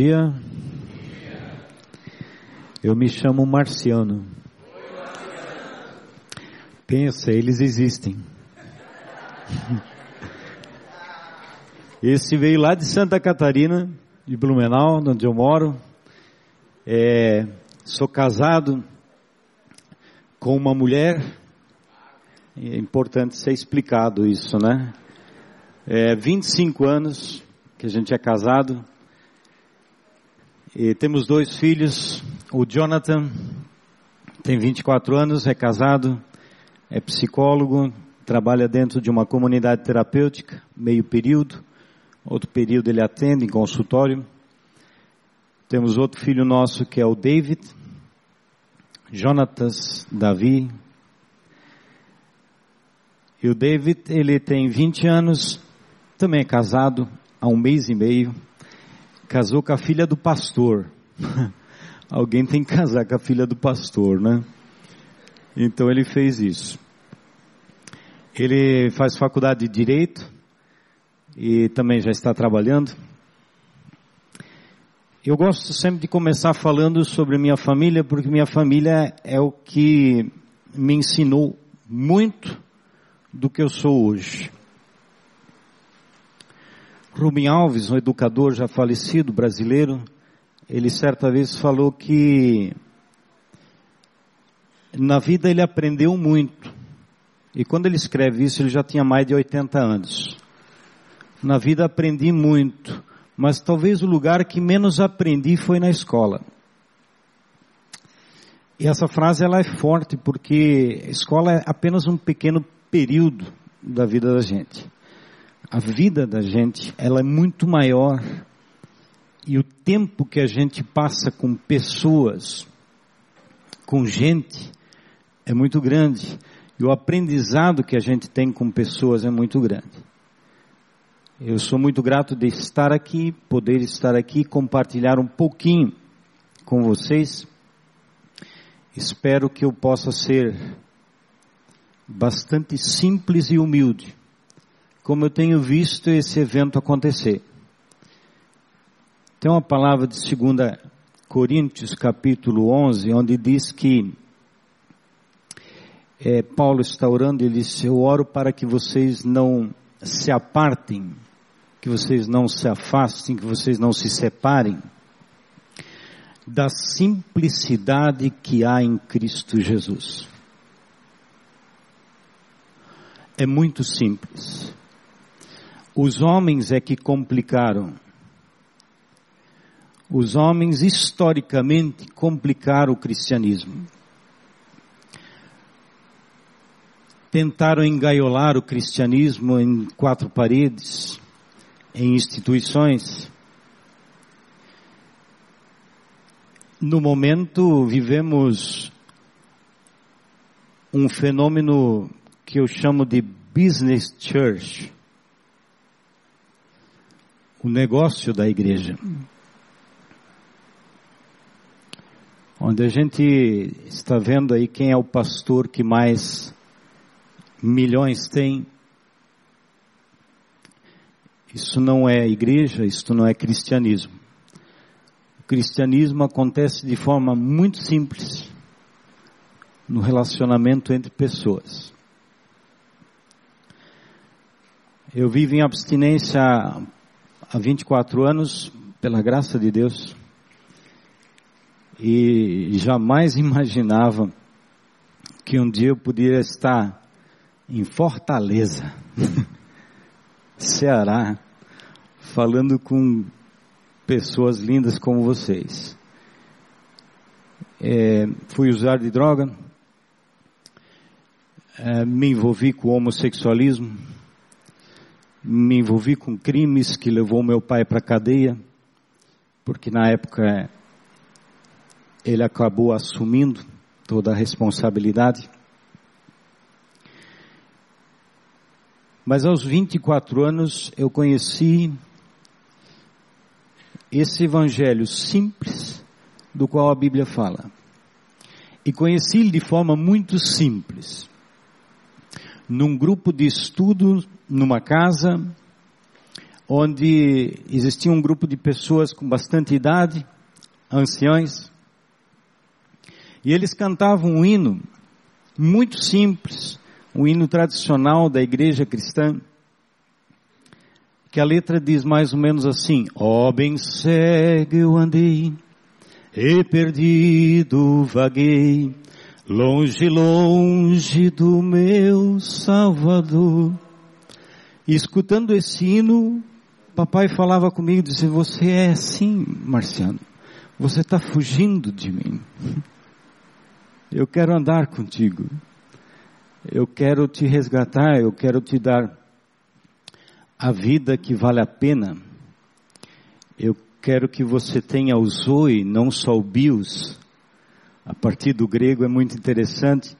dia. Eu me chamo Marciano. Pensa, eles existem. Esse veio lá de Santa Catarina, de Blumenau, onde eu moro. É, sou casado com uma mulher. É importante ser explicado isso, né? É, 25 anos que a gente é casado. E temos dois filhos. O Jonathan tem 24 anos, é casado, é psicólogo, trabalha dentro de uma comunidade terapêutica, meio período. Outro período ele atende em consultório. Temos outro filho nosso que é o David, Jonatas Davi. E o David, ele tem 20 anos, também é casado há um mês e meio. Casou com a filha do pastor. Alguém tem que casar com a filha do pastor, né? Então ele fez isso. Ele faz faculdade de Direito e também já está trabalhando. Eu gosto sempre de começar falando sobre minha família, porque minha família é o que me ensinou muito do que eu sou hoje. Rubem Alves, um educador já falecido, brasileiro, ele certa vez falou que na vida ele aprendeu muito. E quando ele escreve isso, ele já tinha mais de 80 anos. Na vida aprendi muito, mas talvez o lugar que menos aprendi foi na escola. E essa frase ela é forte porque a escola é apenas um pequeno período da vida da gente. A vida da gente, ela é muito maior e o tempo que a gente passa com pessoas, com gente, é muito grande. E o aprendizado que a gente tem com pessoas é muito grande. Eu sou muito grato de estar aqui, poder estar aqui, compartilhar um pouquinho com vocês. Espero que eu possa ser bastante simples e humilde, como eu tenho visto esse evento acontecer. Tem uma palavra de 2 Coríntios, capítulo 11, onde diz que é, Paulo está orando, ele diz: Eu oro para que vocês não se apartem que vocês não se afastem, que vocês não se separem da simplicidade que há em Cristo Jesus. É muito simples. Os homens é que complicaram. Os homens historicamente complicaram o cristianismo. Tentaram engaiolar o cristianismo em quatro paredes em instituições. No momento vivemos um fenômeno que eu chamo de business church. O negócio da igreja. Onde a gente está vendo aí quem é o pastor que mais milhões tem, isso não é igreja, isso não é cristianismo. O cristianismo acontece de forma muito simples no relacionamento entre pessoas. Eu vivo em abstinência há 24 anos, pela graça de Deus, e jamais imaginava que um dia eu poderia estar em Fortaleza. Ceará, falando com pessoas lindas como vocês. É, fui usar de droga, é, me envolvi com homossexualismo, me envolvi com crimes que levou meu pai para a cadeia, porque na época ele acabou assumindo toda a responsabilidade. Mas aos 24 anos eu conheci esse evangelho simples do qual a Bíblia fala. E conheci-lo de forma muito simples. Num grupo de estudo, numa casa, onde existia um grupo de pessoas com bastante idade, anciães, e eles cantavam um hino muito simples, um hino tradicional da igreja cristã, que a letra diz mais ou menos assim: Ó oh, bem cego eu andei, e perdido vaguei, longe, longe do meu Salvador. E escutando esse hino, papai falava comigo, dizia, você é assim, Marciano, você está fugindo de mim. Eu quero andar contigo. Eu quero te resgatar, eu quero te dar a vida que vale a pena. Eu quero que você tenha o Zoe, não só o Bios. A partir do grego é muito interessante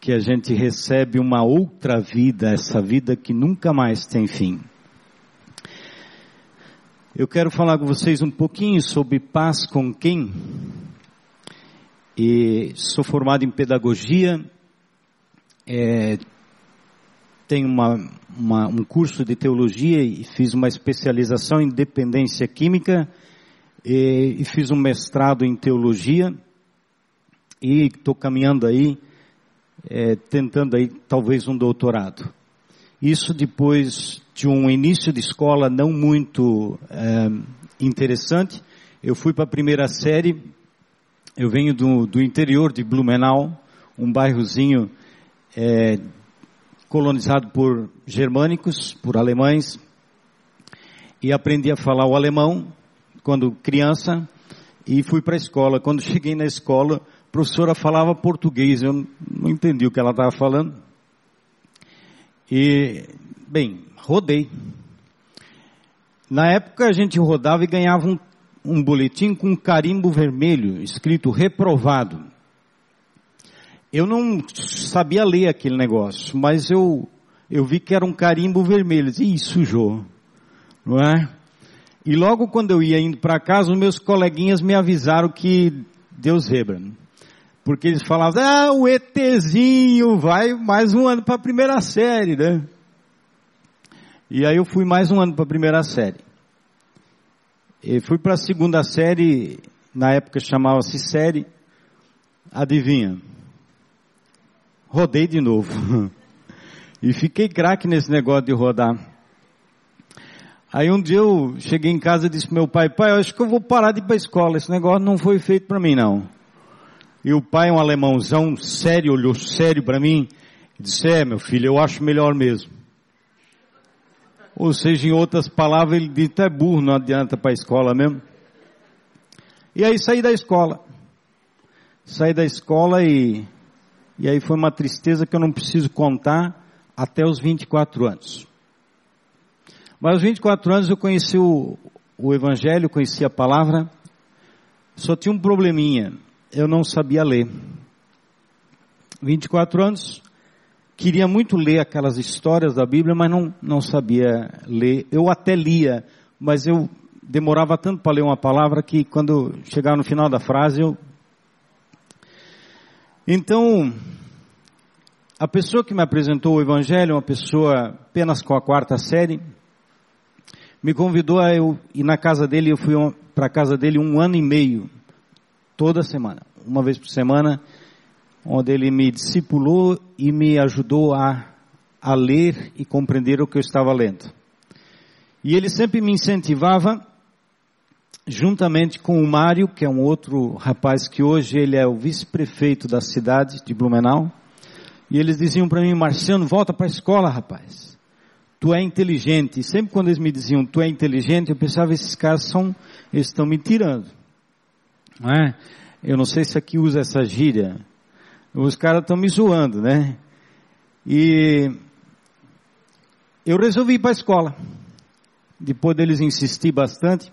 que a gente recebe uma outra vida, essa vida que nunca mais tem fim. Eu quero falar com vocês um pouquinho sobre paz com quem e sou formado em pedagogia, é, tenho uma, uma, um curso de teologia e fiz uma especialização em dependência química e, e fiz um mestrado em teologia e estou caminhando aí, é, tentando aí talvez um doutorado. Isso depois de um início de escola não muito é, interessante, eu fui para a primeira série eu venho do, do interior de Blumenau, um bairrozinho é, colonizado por germânicos, por alemães, e aprendi a falar o alemão quando criança e fui para a escola. Quando cheguei na escola, professora falava português, eu não entendi o que ela estava falando. E, bem, rodei. Na época a gente rodava e ganhava um um boletim com um carimbo vermelho, escrito reprovado. Eu não sabia ler aquele negócio, mas eu, eu vi que era um carimbo vermelho. Ih, sujou. Não é? E logo quando eu ia indo para casa, os meus coleguinhas me avisaram que Deus zebra. Porque eles falavam, ah, o ETzinho vai mais um ano para a primeira série, né? E aí eu fui mais um ano para a primeira série. E fui para a segunda série, na época chamava-se série, adivinha? Rodei de novo. e fiquei craque nesse negócio de rodar. Aí um dia eu cheguei em casa e disse pro meu pai, pai, eu acho que eu vou parar de ir para a escola, esse negócio não foi feito para mim não. E o pai, um alemãozão, sério, olhou sério para mim, e disse, é meu filho, eu acho melhor mesmo. Ou seja, em outras palavras, ele diz, é burro, não adianta para a escola mesmo. E aí saí da escola. Saí da escola e, e aí foi uma tristeza que eu não preciso contar até os 24 anos. Mas aos 24 anos eu conheci o, o Evangelho, conheci a palavra, só tinha um probleminha, eu não sabia ler. 24 anos, queria muito ler aquelas histórias da Bíblia, mas não, não sabia ler. Eu até lia, mas eu demorava tanto para ler uma palavra que quando chegava no final da frase eu. Então, a pessoa que me apresentou o Evangelho, uma pessoa apenas com a quarta série, me convidou a eu ir na casa dele. Eu fui para a casa dele um ano e meio, toda semana, uma vez por semana onde ele me discipulou e me ajudou a, a ler e compreender o que eu estava lendo. E ele sempre me incentivava, juntamente com o Mário, que é um outro rapaz que hoje ele é o vice-prefeito da cidade de Blumenau, e eles diziam para mim, Marciano, volta para a escola, rapaz. Tu é inteligente. E sempre quando eles me diziam, tu é inteligente, eu pensava, esses caras são, eles estão me tirando. Não é? Eu não sei se aqui usa essa gíria, os caras estão me zoando, né? E eu resolvi ir para a escola. Depois deles insistir bastante,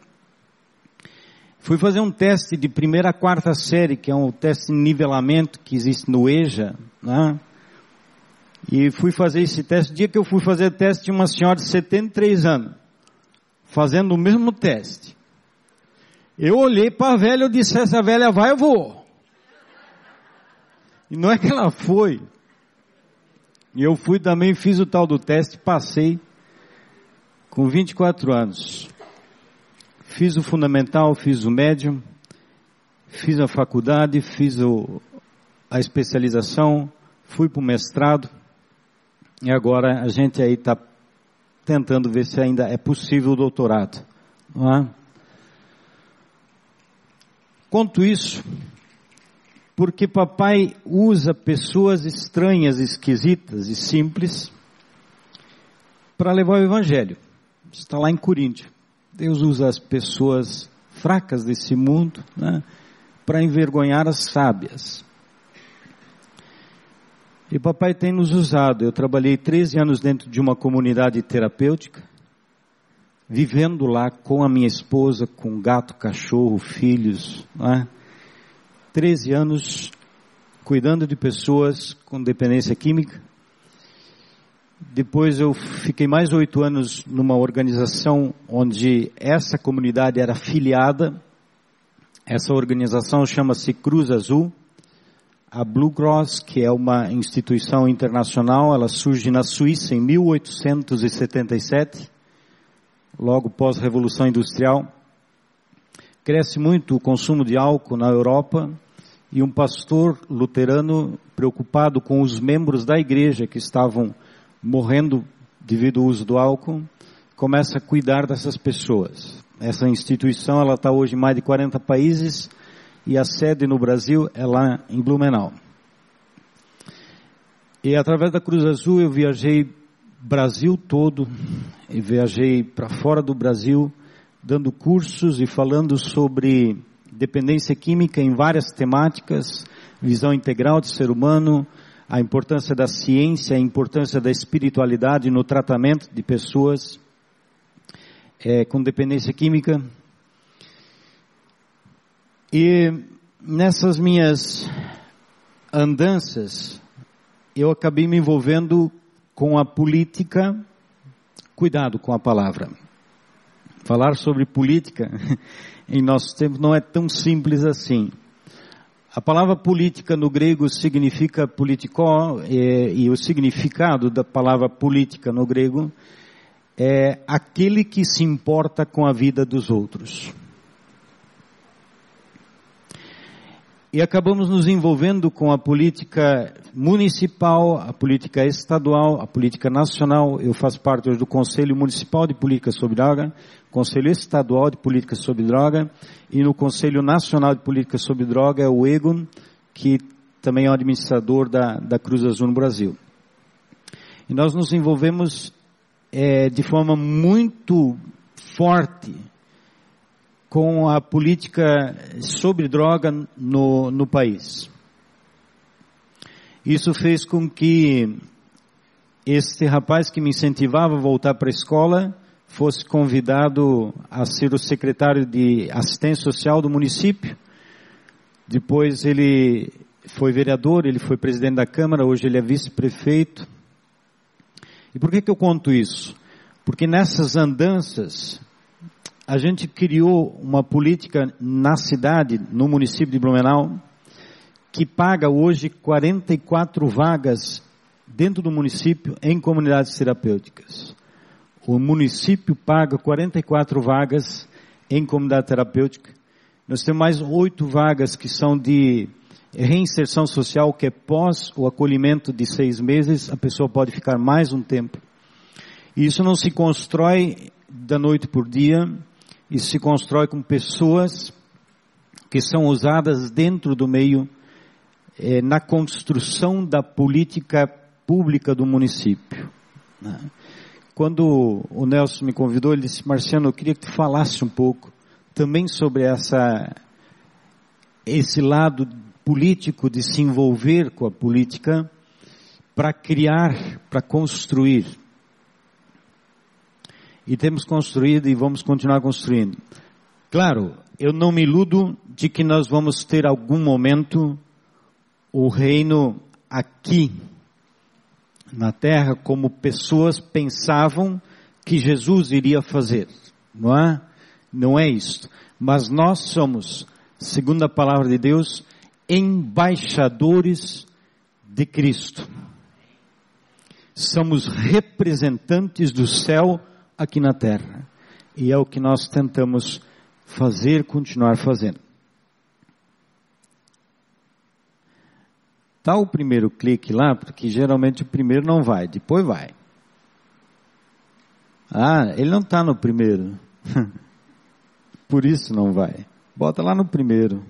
fui fazer um teste de primeira a quarta série, que é um teste de nivelamento que existe no EJA, né? E fui fazer esse teste. O dia que eu fui fazer o teste, tinha uma senhora de 73 anos, fazendo o mesmo teste. Eu olhei para a velha e disse, essa velha vai, eu vou. E não é que ela foi. E eu fui também, fiz o tal do teste, passei Com 24 anos, fiz o fundamental, fiz o médium, fiz a faculdade, fiz o, a especialização, fui para o mestrado, e agora a gente aí está tentando ver se ainda é possível o doutorado. Não é? Conto isso porque papai usa pessoas estranhas, esquisitas e simples para levar o evangelho. Está lá em Coríntios. Deus usa as pessoas fracas desse mundo né, para envergonhar as sábias. E papai tem nos usado. Eu trabalhei 13 anos dentro de uma comunidade terapêutica, vivendo lá com a minha esposa, com gato, cachorro, filhos. Né? 13 anos cuidando de pessoas com dependência química. Depois eu fiquei mais oito anos numa organização onde essa comunidade era filiada. Essa organização chama-se Cruz Azul. A Blue Cross, que é uma instituição internacional, ela surge na Suíça em 1877, logo pós-revolução industrial. Cresce muito o consumo de álcool na Europa e um pastor luterano preocupado com os membros da igreja que estavam morrendo devido ao uso do álcool, começa a cuidar dessas pessoas. Essa instituição ela está hoje em mais de 40 países e a sede no Brasil é lá em Blumenau. E através da Cruz Azul eu viajei Brasil todo e viajei para fora do Brasil dando cursos e falando sobre dependência química em várias temáticas, visão integral do ser humano, a importância da ciência, a importância da espiritualidade no tratamento de pessoas é, com dependência química. E nessas minhas andanças, eu acabei me envolvendo com a política, cuidado com a palavra. Falar sobre política em nosso tempo não é tão simples assim. A palavra política no grego significa politikó, é, e o significado da palavra política no grego é aquele que se importa com a vida dos outros. E acabamos nos envolvendo com a política municipal, a política estadual, a política nacional. Eu faço parte hoje do Conselho Municipal de Política sobre Droga, Conselho Estadual de Política sobre Droga e no Conselho Nacional de Política sobre Droga é o EGON, que também é o administrador da, da Cruz Azul no Brasil. E nós nos envolvemos é, de forma muito forte com a política sobre droga no, no país. Isso fez com que este rapaz que me incentivava a voltar para a escola fosse convidado a ser o secretário de assistência social do município. Depois ele foi vereador, ele foi presidente da Câmara, hoje ele é vice-prefeito. E por que, que eu conto isso? Porque nessas andanças a gente criou uma política na cidade, no município de Blumenau, que paga hoje 44 vagas dentro do município em comunidades terapêuticas. O município paga 44 vagas em comunidade terapêutica. Nós temos mais oito vagas que são de reinserção social, que é pós o acolhimento de seis meses, a pessoa pode ficar mais um tempo. E isso não se constrói da noite por dia, e se constrói com pessoas que são usadas dentro do meio eh, na construção da política pública do município. Né? Quando o Nelson me convidou, ele disse: Marciano, eu queria que tu falasse um pouco também sobre essa esse lado político de se envolver com a política para criar, para construir e temos construído e vamos continuar construindo. Claro, eu não me iludo de que nós vamos ter algum momento o reino aqui na terra como pessoas pensavam que Jesus iria fazer, não é? Não é isso. Mas nós somos, segundo a palavra de Deus, embaixadores de Cristo. Somos representantes do céu aqui na terra. E é o que nós tentamos fazer, continuar fazendo. Tá o primeiro clique lá, porque geralmente o primeiro não vai, depois vai. Ah, ele não está no primeiro. Por isso não vai. Bota lá no primeiro.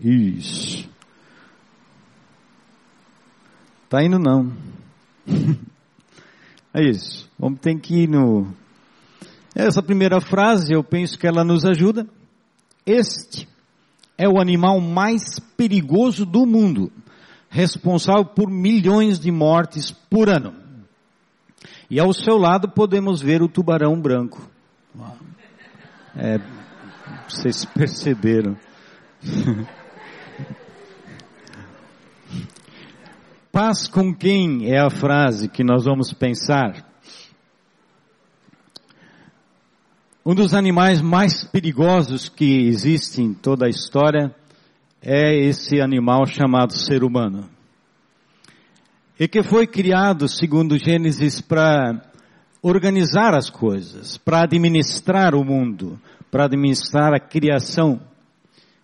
Isso. Tá indo não. é isso. Vamos ter que ir no. Essa primeira frase, eu penso que ela nos ajuda. Este é o animal mais perigoso do mundo, responsável por milhões de mortes por ano. E ao seu lado podemos ver o tubarão branco. É, vocês perceberam. Paz com quem é a frase que nós vamos pensar. Um dos animais mais perigosos que existe em toda a história é esse animal chamado ser humano. E que foi criado, segundo Gênesis, para organizar as coisas, para administrar o mundo, para administrar a criação.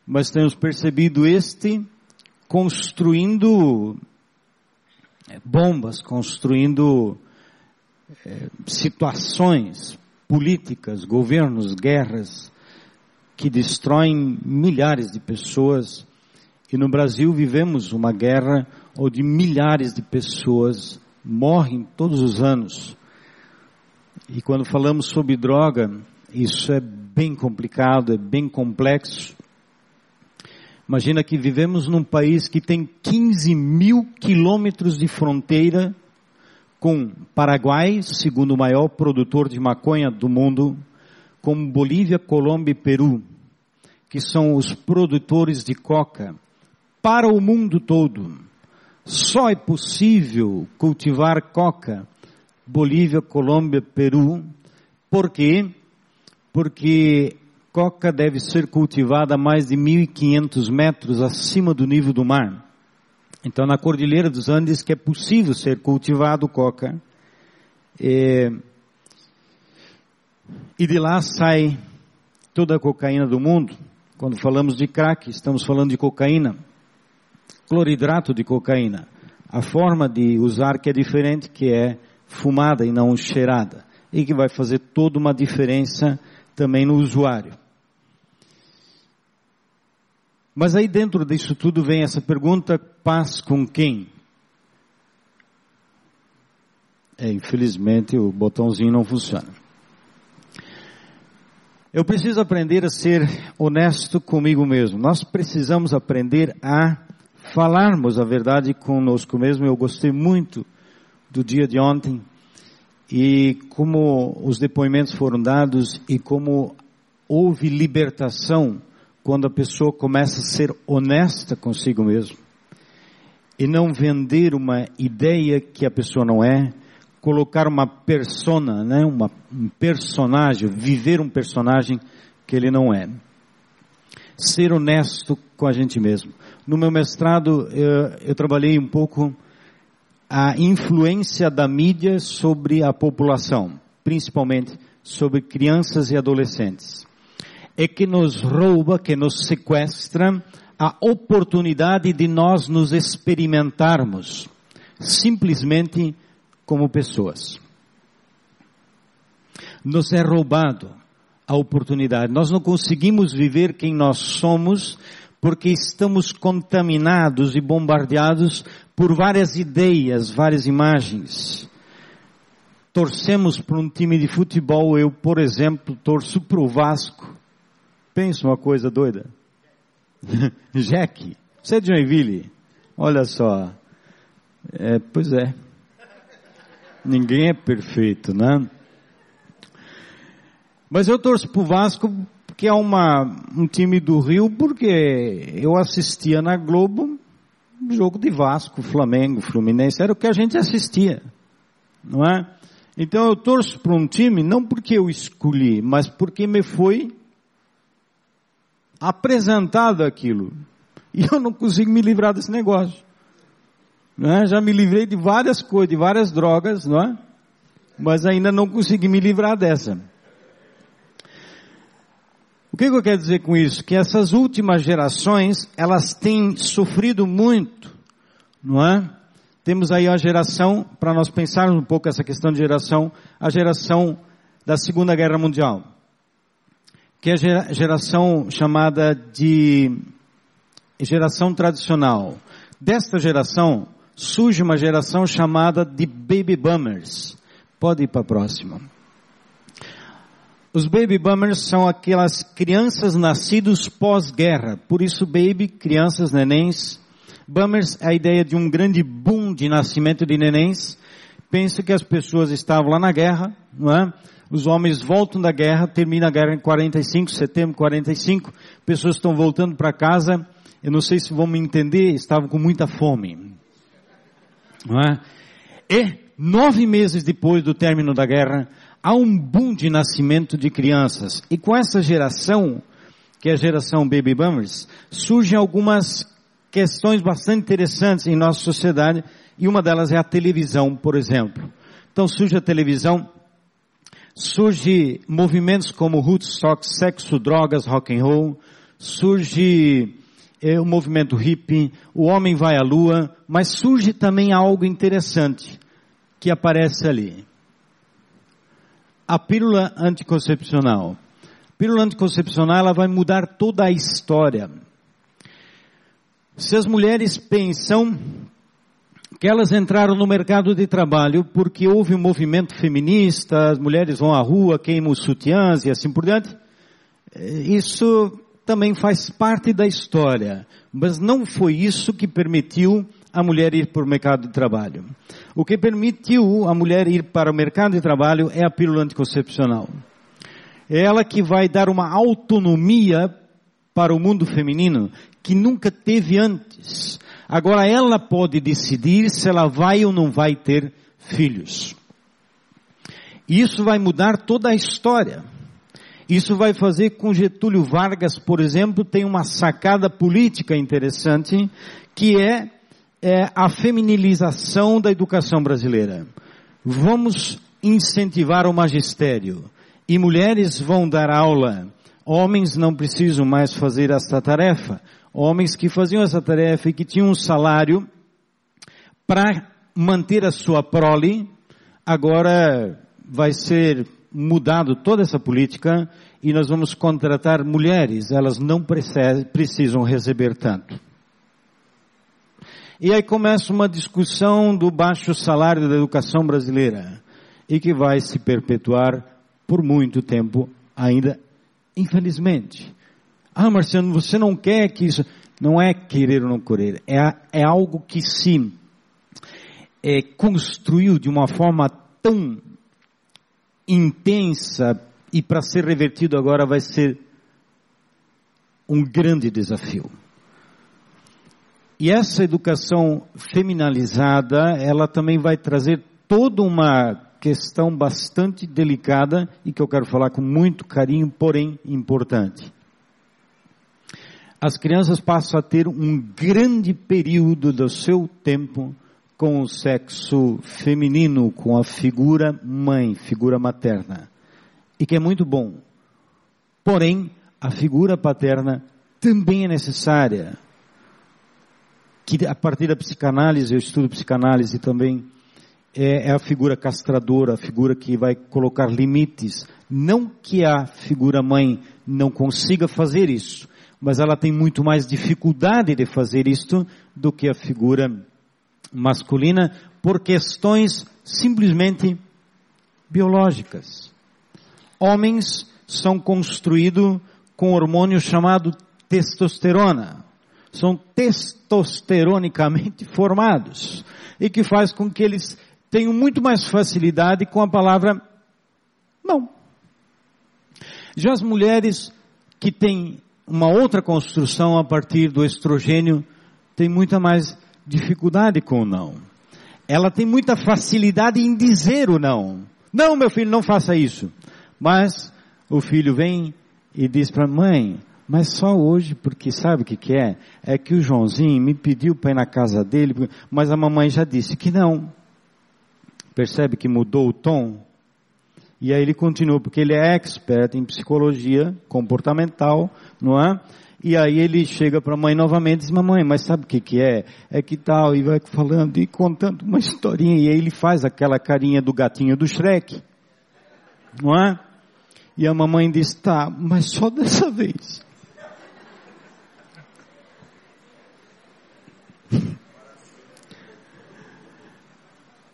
Mas temos percebido este construindo bombas, construindo é, situações políticas, governos, guerras que destroem milhares de pessoas. E no Brasil vivemos uma guerra onde milhares de pessoas morrem todos os anos. E quando falamos sobre droga, isso é bem complicado, é bem complexo. Imagina que vivemos num país que tem 15 mil quilômetros de fronteira com Paraguai, segundo maior produtor de maconha do mundo, com Bolívia, Colômbia e Peru, que são os produtores de coca para o mundo todo. Só é possível cultivar coca Bolívia, Colômbia, Peru, por quê? Porque coca deve ser cultivada a mais de 1.500 metros acima do nível do mar. Então, na Cordilheira dos Andes, que é possível ser cultivado coca, é, e de lá sai toda a cocaína do mundo. Quando falamos de crack, estamos falando de cocaína, cloridrato de cocaína. A forma de usar que é diferente, que é fumada e não cheirada, e que vai fazer toda uma diferença também no usuário. Mas aí dentro disso tudo vem essa pergunta: paz com quem? É, infelizmente o botãozinho não funciona. Eu preciso aprender a ser honesto comigo mesmo. Nós precisamos aprender a falarmos a verdade conosco mesmo. Eu gostei muito do dia de ontem e como os depoimentos foram dados e como houve libertação quando a pessoa começa a ser honesta consigo mesmo e não vender uma ideia que a pessoa não é, colocar uma persona, né, uma, um personagem, viver um personagem que ele não é. Ser honesto com a gente mesmo. No meu mestrado, eu, eu trabalhei um pouco a influência da mídia sobre a população, principalmente sobre crianças e adolescentes é que nos rouba, que nos sequestra a oportunidade de nós nos experimentarmos simplesmente como pessoas. Nos é roubado a oportunidade. Nós não conseguimos viver quem nós somos porque estamos contaminados e bombardeados por várias ideias, várias imagens. Torcemos para um time de futebol, eu, por exemplo, torço para o Vasco. Pensa uma coisa doida. Jack, você é de Joinville? Olha só. É, pois é. Ninguém é perfeito, né? Mas eu torço pro Vasco que é uma, um time do Rio porque eu assistia na Globo jogo de Vasco, Flamengo, Fluminense, era o que a gente assistia, não é? Então eu torço para um time não porque eu escolhi, mas porque me foi apresentado aquilo. E eu não consigo me livrar desse negócio. Não é? Já me livrei de várias coisas, de várias drogas, não é? mas ainda não consegui me livrar dessa. O que, que eu quero dizer com isso? Que essas últimas gerações, elas têm sofrido muito, não é? Temos aí a geração, para nós pensarmos um pouco essa questão de geração, a geração da Segunda Guerra Mundial, que é a geração chamada de geração tradicional. Desta geração surge uma geração chamada de Baby Boomers. Pode ir para a próxima. Os baby boomers são aquelas crianças nascidas pós-guerra. Por isso, baby, crianças, nenéns. Boomers é a ideia de um grande boom de nascimento de nenéns. Pensa que as pessoas estavam lá na guerra, não é? Os homens voltam da guerra, termina a guerra em 45, setembro de 45. Pessoas estão voltando para casa. Eu não sei se vão me entender, estavam com muita fome. Não é? E nove meses depois do término da guerra, há um boom de nascimento de crianças. E com essa geração, que é a geração Baby Boomers, surgem algumas questões bastante interessantes em nossa sociedade, e uma delas é a televisão, por exemplo. Então surge a televisão, surge movimentos como Woodstock, sexo, drogas, rock and roll, surge é, o movimento hippie, o homem vai à lua, mas surge também algo interessante que aparece ali a pílula anticoncepcional. A pílula anticoncepcional ela vai mudar toda a história. Se as mulheres pensam que elas entraram no mercado de trabalho porque houve um movimento feminista, as mulheres vão à rua, queimam os sutiãs e assim por diante, eh, isso também faz parte da história. Mas não foi isso que permitiu a mulher ir para o mercado de trabalho. O que permitiu a mulher ir para o mercado de trabalho é a pílula anticoncepcional. É ela que vai dar uma autonomia para o mundo feminino que nunca teve antes. Agora ela pode decidir se ela vai ou não vai ter filhos. Isso vai mudar toda a história. Isso vai fazer com Getúlio Vargas, por exemplo, tem uma sacada política interessante, que é é a feminilização da educação brasileira. Vamos incentivar o magistério e mulheres vão dar aula. Homens não precisam mais fazer essa tarefa. Homens que faziam essa tarefa e que tinham um salário para manter a sua prole, agora vai ser mudado toda essa política e nós vamos contratar mulheres. Elas não precisam receber tanto. E aí começa uma discussão do baixo salário da educação brasileira e que vai se perpetuar por muito tempo ainda, infelizmente. Ah, Marciano, você não quer que isso. Não é querer ou não querer, é, é algo que se é, construiu de uma forma tão intensa e para ser revertido agora vai ser um grande desafio. E essa educação feminalizada, ela também vai trazer toda uma questão bastante delicada e que eu quero falar com muito carinho, porém importante. As crianças passam a ter um grande período do seu tempo com o sexo feminino, com a figura mãe, figura materna. E que é muito bom. Porém, a figura paterna também é necessária que a partir da psicanálise, eu estudo psicanálise também, é, é, a figura castradora, a figura que vai colocar limites. Não que a figura mãe não consiga fazer isso, mas ela tem muito mais dificuldade de fazer isto do que a figura masculina por questões simplesmente biológicas. Homens são construídos com hormônio chamado testosterona são testosteronicamente formados e que faz com que eles tenham muito mais facilidade com a palavra não. Já as mulheres que têm uma outra construção a partir do estrogênio têm muita mais dificuldade com o não. Ela tem muita facilidade em dizer o não. Não, meu filho, não faça isso. Mas o filho vem e diz para a mãe, mas só hoje, porque sabe o que, que é? É que o Joãozinho me pediu para ir na casa dele, mas a mamãe já disse que não. Percebe que mudou o tom? E aí ele continua, porque ele é expert em psicologia comportamental, não é? E aí ele chega para a mãe novamente e diz, mamãe, mas sabe o que que é? É que tal, e vai falando e contando uma historinha, e aí ele faz aquela carinha do gatinho do Shrek, não é? E a mamãe diz, tá, mas só dessa vez.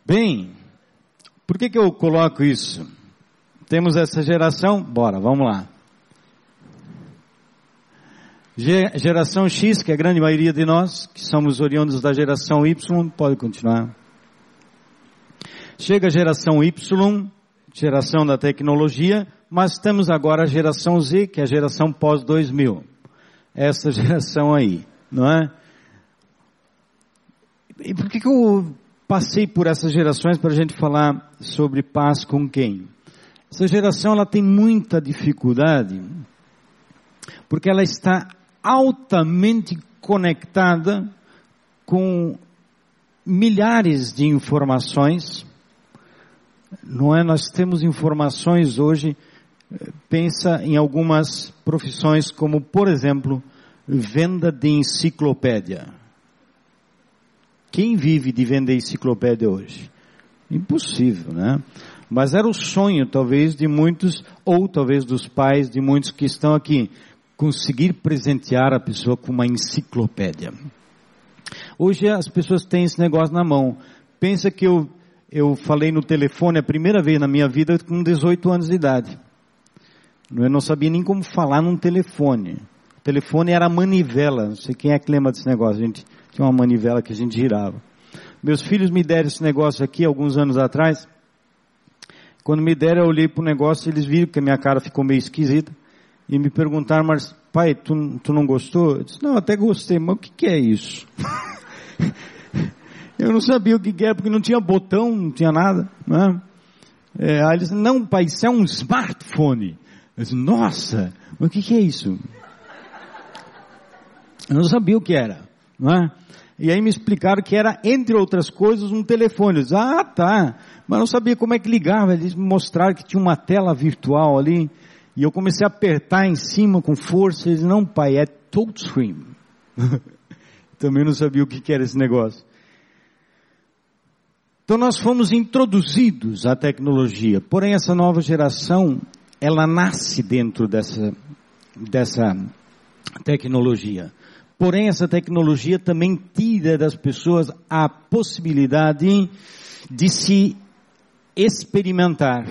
Bem, por que que eu coloco isso? Temos essa geração, bora, vamos lá. Geração X, que é a grande maioria de nós, que somos oriundos da geração Y, pode continuar. Chega a geração Y, geração da tecnologia, mas temos agora a geração Z, que é a geração pós 2000. Essa geração aí, não é? E por que, que eu passei por essas gerações para a gente falar sobre paz com quem? Essa geração ela tem muita dificuldade porque ela está altamente conectada com milhares de informações. Não é? Nós temos informações hoje. Pensa em algumas profissões como, por exemplo, venda de enciclopédia. Quem vive de vender enciclopédia hoje? Impossível, né? Mas era o sonho, talvez, de muitos, ou talvez dos pais de muitos que estão aqui conseguir presentear a pessoa com uma enciclopédia. Hoje as pessoas têm esse negócio na mão. Pensa que eu, eu falei no telefone a primeira vez na minha vida com 18 anos de idade. Eu não sabia nem como falar num telefone. O telefone era manivela. Não sei quem é que lembra desse negócio. A gente tinha uma manivela que a gente girava. Meus filhos me deram esse negócio aqui alguns anos atrás. Quando me deram, eu olhei para o negócio eles viram que a minha cara ficou meio esquisita e me perguntaram, mas pai, tu, tu não gostou? Eu disse, não, até gostei, mas o que, que é isso? eu não sabia o que, que era, porque não tinha botão, não tinha nada. Né? É, aí eles não, pai, isso é um smartphone. Eu disse, nossa, mas o que, que é isso? Eu não sabia o que era. Não é? E aí me explicaram que era, entre outras coisas, um telefone. Eu disse, ah, tá. Mas não sabia como é que ligava. Eles me mostraram que tinha uma tela virtual ali. E eu comecei a apertar em cima com força. Eles, não pai, é touchscreen. Também não sabia o que era esse negócio. Então nós fomos introduzidos à tecnologia. Porém essa nova geração, ela nasce dentro dessa, dessa tecnologia. Porém essa tecnologia também tira das pessoas a possibilidade de se experimentar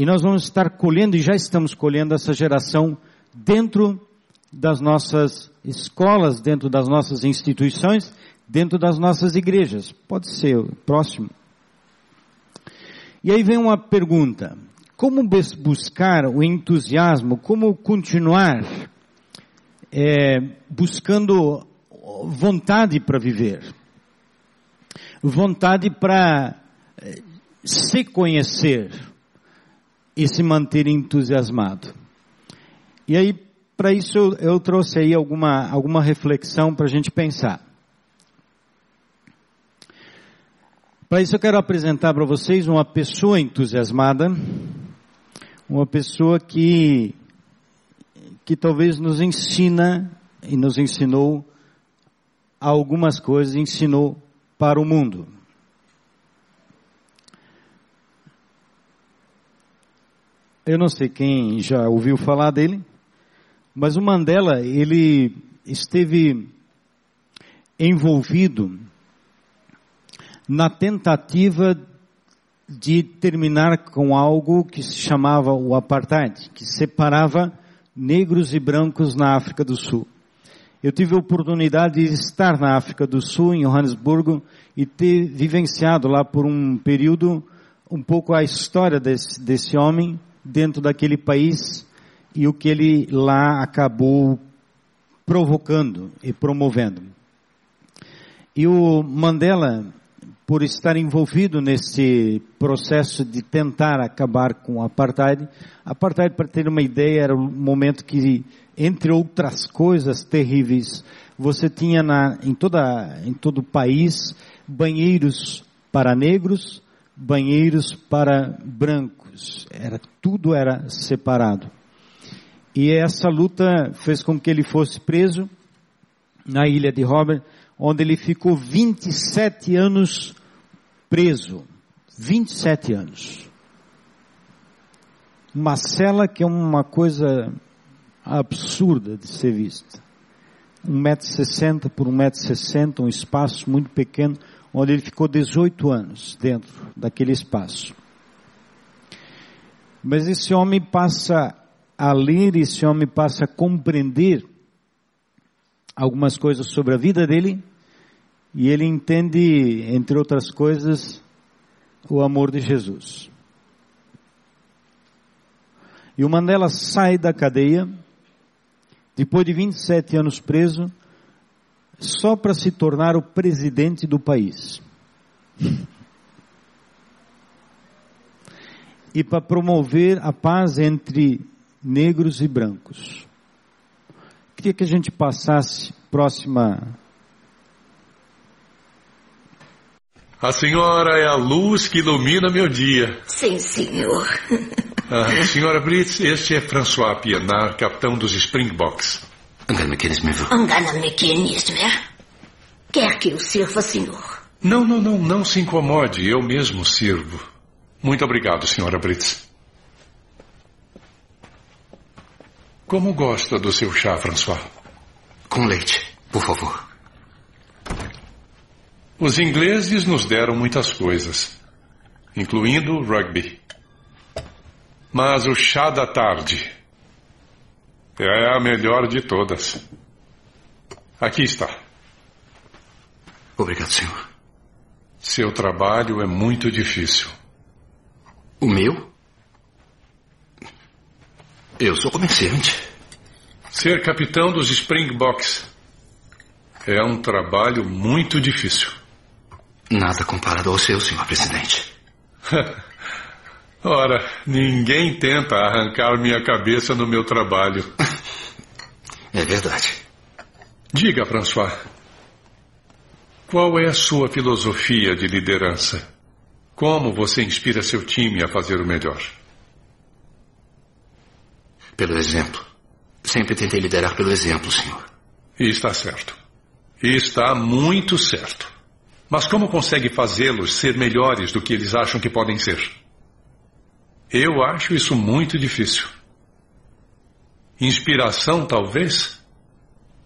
e nós vamos estar colhendo, e já estamos colhendo essa geração dentro das nossas escolas, dentro das nossas instituições, dentro das nossas igrejas. Pode ser o próximo. E aí vem uma pergunta: como buscar o entusiasmo? Como continuar é, buscando vontade para viver? Vontade para é, se conhecer e se manter entusiasmado. E aí, para isso, eu, eu trouxe aí alguma, alguma reflexão para a gente pensar. Para isso, eu quero apresentar para vocês uma pessoa entusiasmada, uma pessoa que, que talvez nos ensina e nos ensinou algumas coisas, ensinou para o mundo. Eu não sei quem já ouviu falar dele, mas o Mandela, ele esteve envolvido na tentativa de terminar com algo que se chamava o apartheid, que separava negros e brancos na África do Sul. Eu tive a oportunidade de estar na África do Sul, em Johannesburgo, e ter vivenciado lá por um período um pouco a história desse, desse homem, dentro daquele país e o que ele lá acabou provocando e promovendo. E o Mandela, por estar envolvido nesse processo de tentar acabar com o apartheid, apartheid, para ter uma ideia, era um momento que, entre outras coisas terríveis, você tinha na, em, toda, em todo o país banheiros para negros, banheiros para brancos. Era tudo era separado. E essa luta fez com que ele fosse preso na ilha de Robert, onde ele ficou 27 anos preso. 27 anos. Uma cela que é uma coisa absurda de ser vista. 1,60m por 1,60m, um espaço muito pequeno, onde ele ficou 18 anos dentro daquele espaço. Mas esse homem passa a ler, esse homem passa a compreender algumas coisas sobre a vida dele, e ele entende, entre outras coisas, o amor de Jesus. E o Mandela sai da cadeia, depois de 27 anos preso, só para se tornar o presidente do país. E para promover a paz entre negros e brancos. Queria que a gente passasse próxima. A senhora é a luz que ilumina meu dia. Sim, senhor. Ah, senhora Brits, este é François Pienaar, capitão dos Springboks. Engana-me que eles me viu. Engana-me que nisto é. Quer que eu sirva, senhor? Não, não, não, não se incomode, eu mesmo sirvo. Muito obrigado, senhora Brits. Como gosta do seu chá, François? Com leite, por favor. Os ingleses nos deram muitas coisas, incluindo rugby. Mas o chá da tarde é a melhor de todas. Aqui está. Obrigado, senhor. Seu trabalho é muito difícil. O meu? Eu sou comerciante. Ser capitão dos Springboks é um trabalho muito difícil. Nada comparado ao seu, senhor presidente. Ora, ninguém tenta arrancar minha cabeça no meu trabalho. É verdade. Diga, François. Qual é a sua filosofia de liderança? Como você inspira seu time a fazer o melhor? Pelo exemplo. Sempre tentei liderar pelo exemplo, senhor. E está certo. Está muito certo. Mas como consegue fazê-los ser melhores do que eles acham que podem ser? Eu acho isso muito difícil. Inspiração, talvez?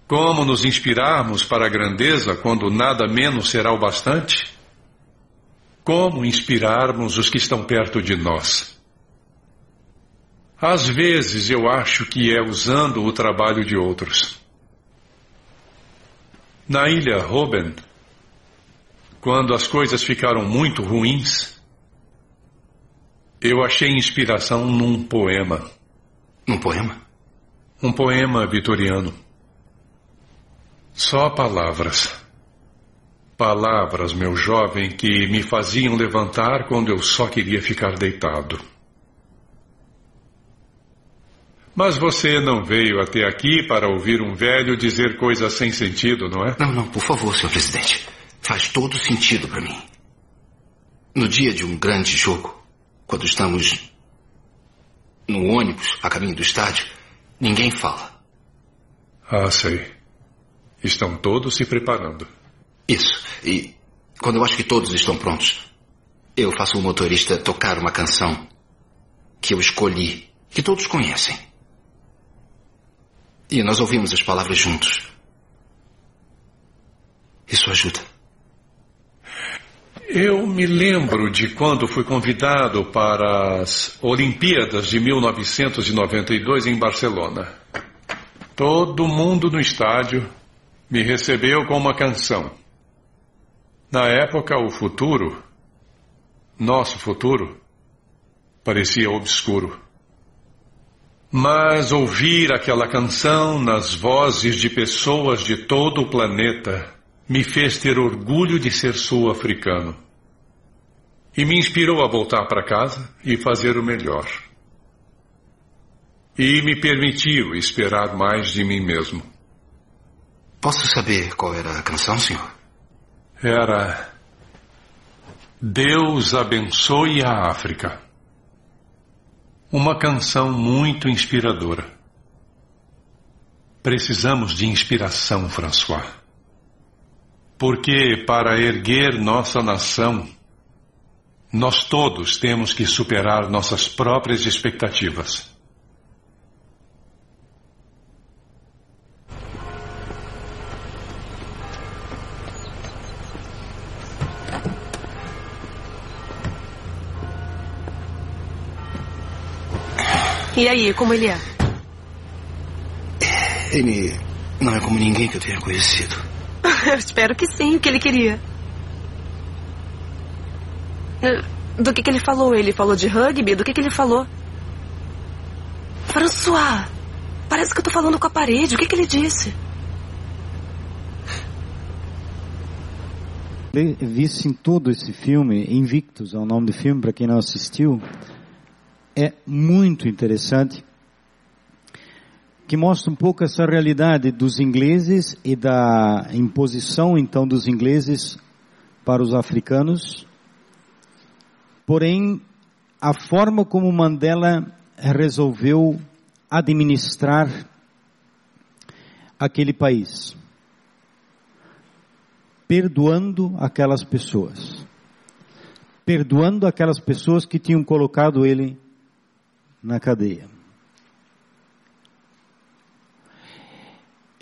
Como nos inspirarmos para a grandeza quando nada menos será o bastante? Como inspirarmos os que estão perto de nós? Às vezes eu acho que é usando o trabalho de outros. Na ilha Robben, quando as coisas ficaram muito ruins, eu achei inspiração num poema. Um poema? Um poema vitoriano. Só palavras. Palavras, meu jovem, que me faziam levantar quando eu só queria ficar deitado. Mas você não veio até aqui para ouvir um velho dizer coisas sem sentido, não é? Não, não, por favor, senhor presidente. Faz todo sentido para mim. No dia de um grande jogo, quando estamos no ônibus a caminho do estádio, ninguém fala. Ah, sei. Estão todos se preparando. Isso. E quando eu acho que todos estão prontos, eu faço o motorista tocar uma canção que eu escolhi, que todos conhecem. E nós ouvimos as palavras juntos. Isso ajuda. Eu me lembro de quando fui convidado para as Olimpíadas de 1992 em Barcelona. Todo mundo no estádio me recebeu com uma canção. Na época, o futuro, nosso futuro, parecia obscuro. Mas ouvir aquela canção nas vozes de pessoas de todo o planeta me fez ter orgulho de ser sul-africano. E me inspirou a voltar para casa e fazer o melhor. E me permitiu esperar mais de mim mesmo. Posso saber qual era a canção, senhor? Era Deus abençoe a África. Uma canção muito inspiradora. Precisamos de inspiração, François. Porque para erguer nossa nação, nós todos temos que superar nossas próprias expectativas. E aí, como ele é? Ele não é como ninguém que eu tenha conhecido. Eu espero que sim, o que ele queria. Eh, do que, que ele falou? Ele falou de rugby? Do que, que ele falou? François, parece que eu tô falando com a parede. O que, que ele disse? Visto em todo esse filme, Invictus é o nome do filme, para quem não assistiu, é muito interessante, que mostra um pouco essa realidade dos ingleses e da imposição então dos ingleses para os africanos. Porém, a forma como Mandela resolveu administrar aquele país, perdoando aquelas pessoas, perdoando aquelas pessoas que tinham colocado ele na cadeia.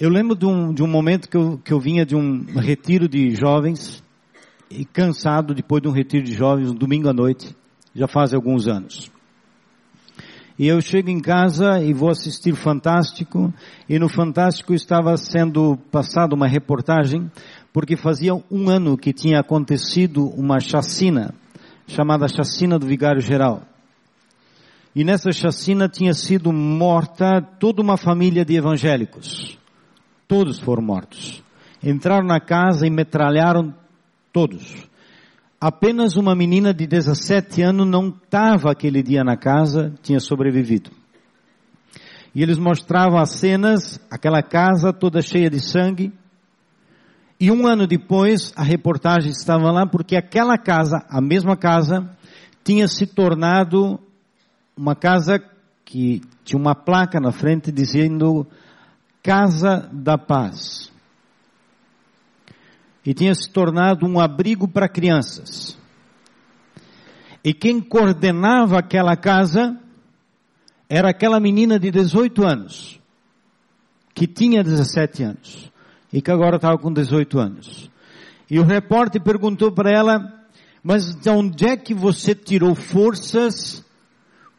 Eu lembro de um, de um momento que eu, que eu vinha de um retiro de jovens, e cansado depois de um retiro de jovens, um domingo à noite, já faz alguns anos. E eu chego em casa e vou assistir Fantástico, e no Fantástico estava sendo passada uma reportagem, porque fazia um ano que tinha acontecido uma chacina, chamada Chacina do Vigário Geral. E nessa chacina tinha sido morta toda uma família de evangélicos. Todos foram mortos. Entraram na casa e metralharam todos. Apenas uma menina de 17 anos não estava aquele dia na casa, tinha sobrevivido. E eles mostravam as cenas, aquela casa toda cheia de sangue. E um ano depois, a reportagem estava lá porque aquela casa, a mesma casa, tinha se tornado uma casa que tinha uma placa na frente dizendo Casa da Paz. E tinha se tornado um abrigo para crianças. E quem coordenava aquela casa era aquela menina de 18 anos, que tinha 17 anos, e que agora estava com 18 anos. E o repórter perguntou para ela, mas de onde é que você tirou forças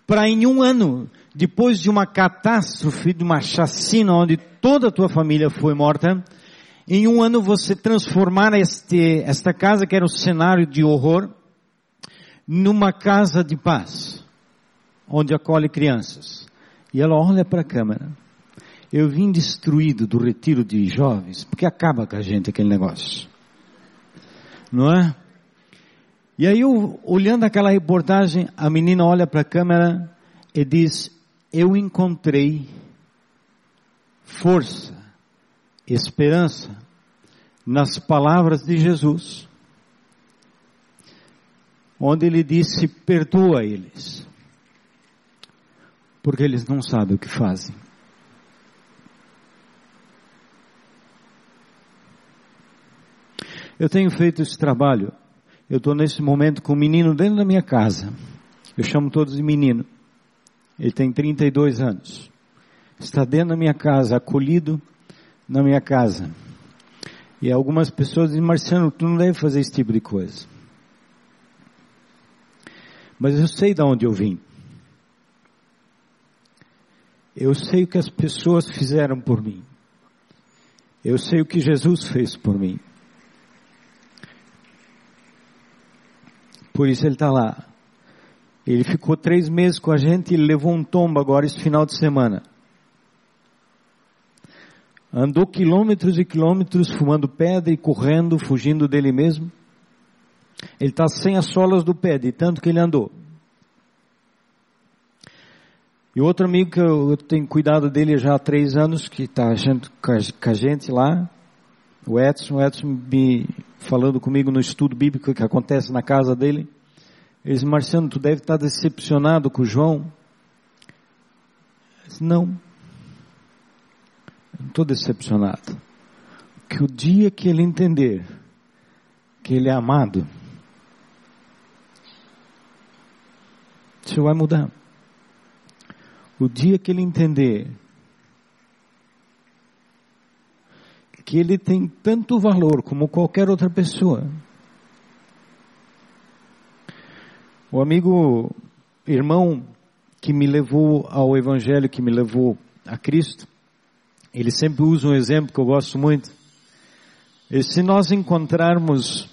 para em um ano, depois de uma catástrofe, de uma chacina onde toda a tua família foi morta, em um ano você transformar este, esta casa que era um cenário de horror, numa casa de paz, onde acolhe crianças. E ela olha para a câmera. Eu vim destruído do retiro de jovens, porque acaba com a gente aquele negócio. Não é? E aí, eu, olhando aquela reportagem, a menina olha para a câmera e diz: Eu encontrei força, esperança nas palavras de Jesus, onde ele disse: Perdoa eles, porque eles não sabem o que fazem. Eu tenho feito esse trabalho eu estou nesse momento com um menino dentro da minha casa. Eu chamo todos de menino. Ele tem 32 anos. Está dentro da minha casa, acolhido na minha casa. E algumas pessoas dizem, Marciano, tu não deve fazer esse tipo de coisa. Mas eu sei de onde eu vim. Eu sei o que as pessoas fizeram por mim. Eu sei o que Jesus fez por mim. Por isso ele está lá. Ele ficou três meses com a gente e levou um tombo agora esse final de semana. Andou quilômetros e quilômetros fumando pedra e correndo, fugindo dele mesmo. Ele está sem as solas do pé, de tanto que ele andou. E outro amigo que eu, tenho cuidado dele já há três anos, que está com a gente lá, o Edson, o Edson me falando comigo no estudo bíblico que acontece na casa dele. Ele disse, Marciano, tu deve estar decepcionado com o João. Eu disse, não. Não estou decepcionado. Que o dia que ele entender que ele é amado, isso vai mudar. O dia que ele entender que ele tem tanto valor como qualquer outra pessoa. O amigo, irmão que me levou ao Evangelho, que me levou a Cristo, ele sempre usa um exemplo que eu gosto muito. E se nós encontrarmos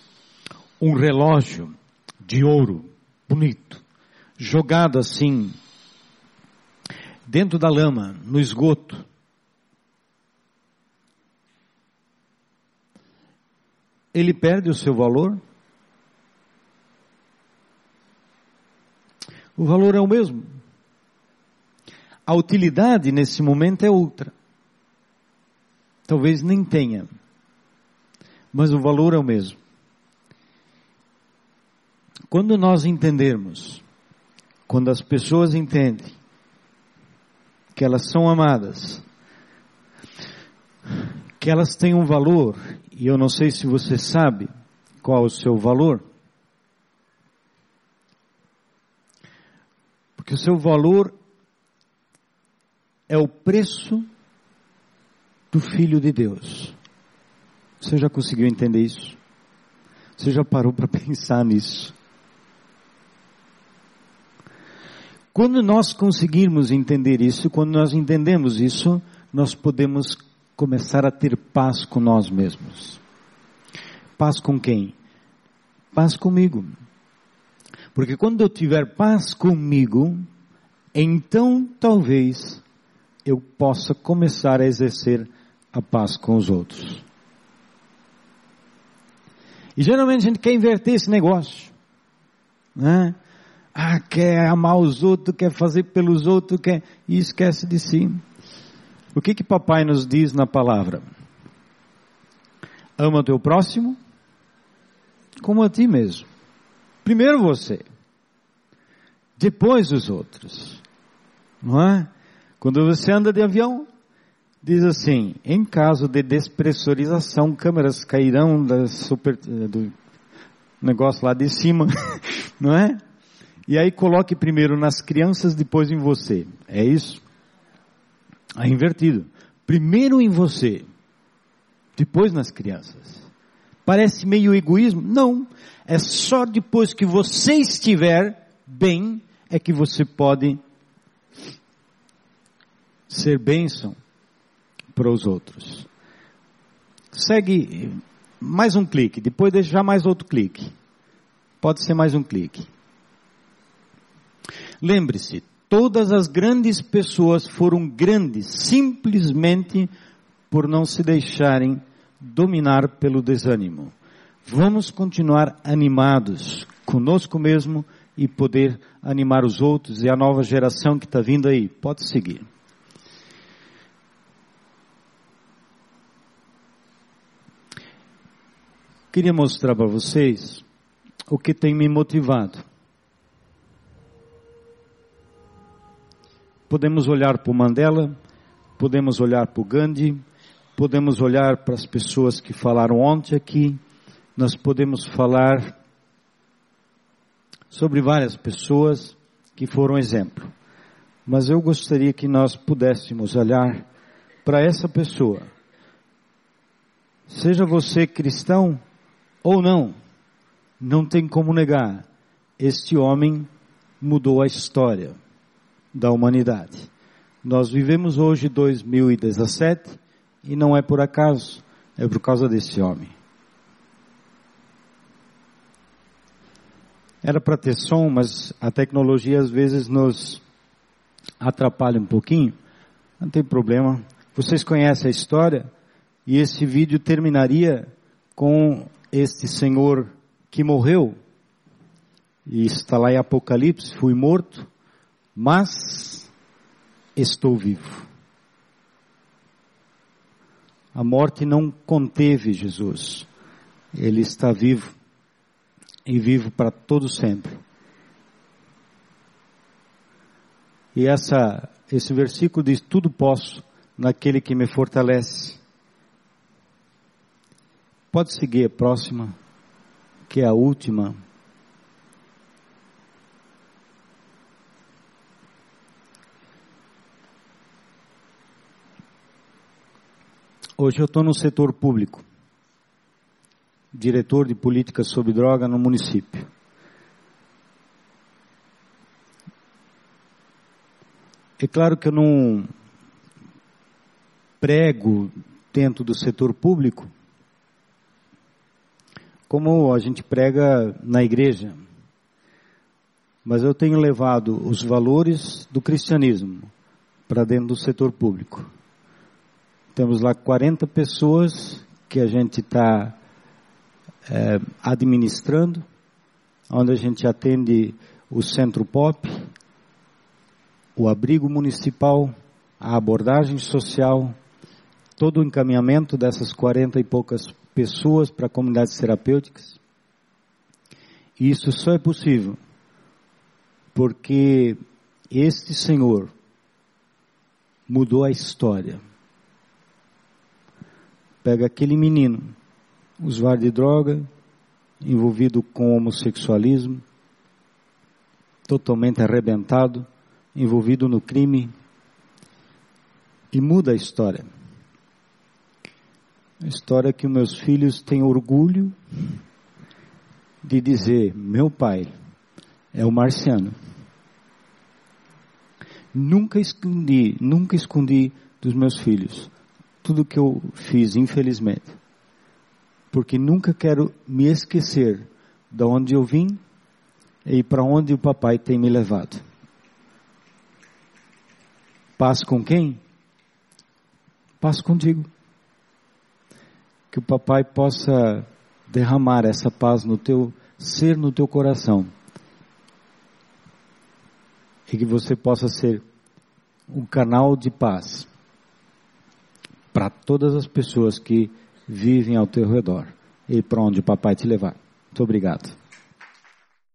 um relógio de ouro, bonito, jogado assim, dentro da lama, no esgoto, ele perde o seu valor? O valor é o mesmo. A utilidade nesse momento é outra. Talvez nem tenha, mas o valor é o mesmo. Quando nós entendermos, quando as pessoas entendem que elas são amadas, que elas têm um valor, e eu não sei se você sabe qual é o seu valor, porque o seu valor é o preço do Filho de Deus. Você já conseguiu entender isso? Você já parou para pensar nisso? Quando nós conseguirmos entender isso, quando nós entendemos isso, nós podemos começar a ter paz com nós mesmos. Paz com quem? Paz comigo. Porque quando eu tiver paz comigo, então talvez eu possa começar a exercer a paz com os outros. E geralmente a gente quer inverter esse negócio. Né? Ah, quer amar os outros, quer fazer pelos outros, quer... e esquece de si. O que que papai nos diz na palavra? Ama o teu próximo como a ti mesmo. Primeiro você, depois os outros. Não é? Quando você anda de avião, diz assim: em caso de despressurização, câmeras cairão super, do negócio lá de cima, não é? E aí coloque primeiro nas crianças, depois em você. É isso? É invertido. Primeiro em você, depois nas crianças. Parece meio egoísmo? Não. É só depois que você estiver bem é que você pode ser bênção para os outros. Segue mais um clique, depois deixar mais outro clique. Pode ser mais um clique. Lembre-se, todas as grandes pessoas foram grandes simplesmente por não se deixarem dominar pelo desânimo. Vamos continuar animados conosco mesmo e poder animar os outros e a nova geração que está vindo aí. Pode seguir. Queria mostrar para vocês o que tem me motivado. Podemos olhar para o Mandela, podemos olhar para o Gandhi, podemos olhar para as pessoas que falaram ontem aqui, nós podemos falar sobre várias pessoas que foram exemplo. Mas eu gostaria que nós pudéssemos olhar para essa pessoa. Seja você cristão ou não, não tem como negar, este homem mudou a história da humanidade. Nós vivemos hoje 2017 e não é por acaso, é por causa desse homem. Era para ter som, mas a tecnologia às vezes nos atrapalha um pouquinho. Não tem problema. Vocês conhecem a história e esse vídeo terminaria com este senhor que morreu e está lá em Apocalipse, fui morto, mas estou vivo. A morte não conteve Jesus. Ele está vivo e vivo para todo sempre. E essa, esse versículo diz: Tudo posso naquele que me fortalece. Pode seguir a próxima, que é a última. Hoje eu estou no setor público, diretor de política sobre droga no município. É claro que eu não prego dentro do setor público como a gente prega na igreja, mas eu tenho levado os valores do cristianismo para dentro do setor público. Temos lá 40 pessoas que a gente está é, administrando, onde a gente atende o centro pop, o abrigo municipal, a abordagem social, todo o encaminhamento dessas 40 e poucas pessoas para comunidades terapêuticas. E isso só é possível porque este Senhor mudou a história pega aquele menino, usuário de droga, envolvido com homossexualismo, totalmente arrebentado, envolvido no crime, e muda a história. A história que meus filhos têm orgulho de dizer: meu pai é o marciano. Nunca escondi, nunca escondi dos meus filhos tudo que eu fiz, infelizmente. Porque nunca quero me esquecer de onde eu vim e para onde o papai tem me levado. Paz com quem? Paz contigo. Que o papai possa derramar essa paz no teu ser, no teu coração. E que você possa ser um canal de paz para todas as pessoas que vivem ao teu redor e para onde o papai te levar. Muito obrigado.